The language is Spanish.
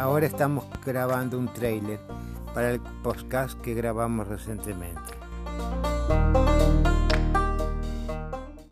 ahora estamos grabando un trailer para el podcast que grabamos recientemente.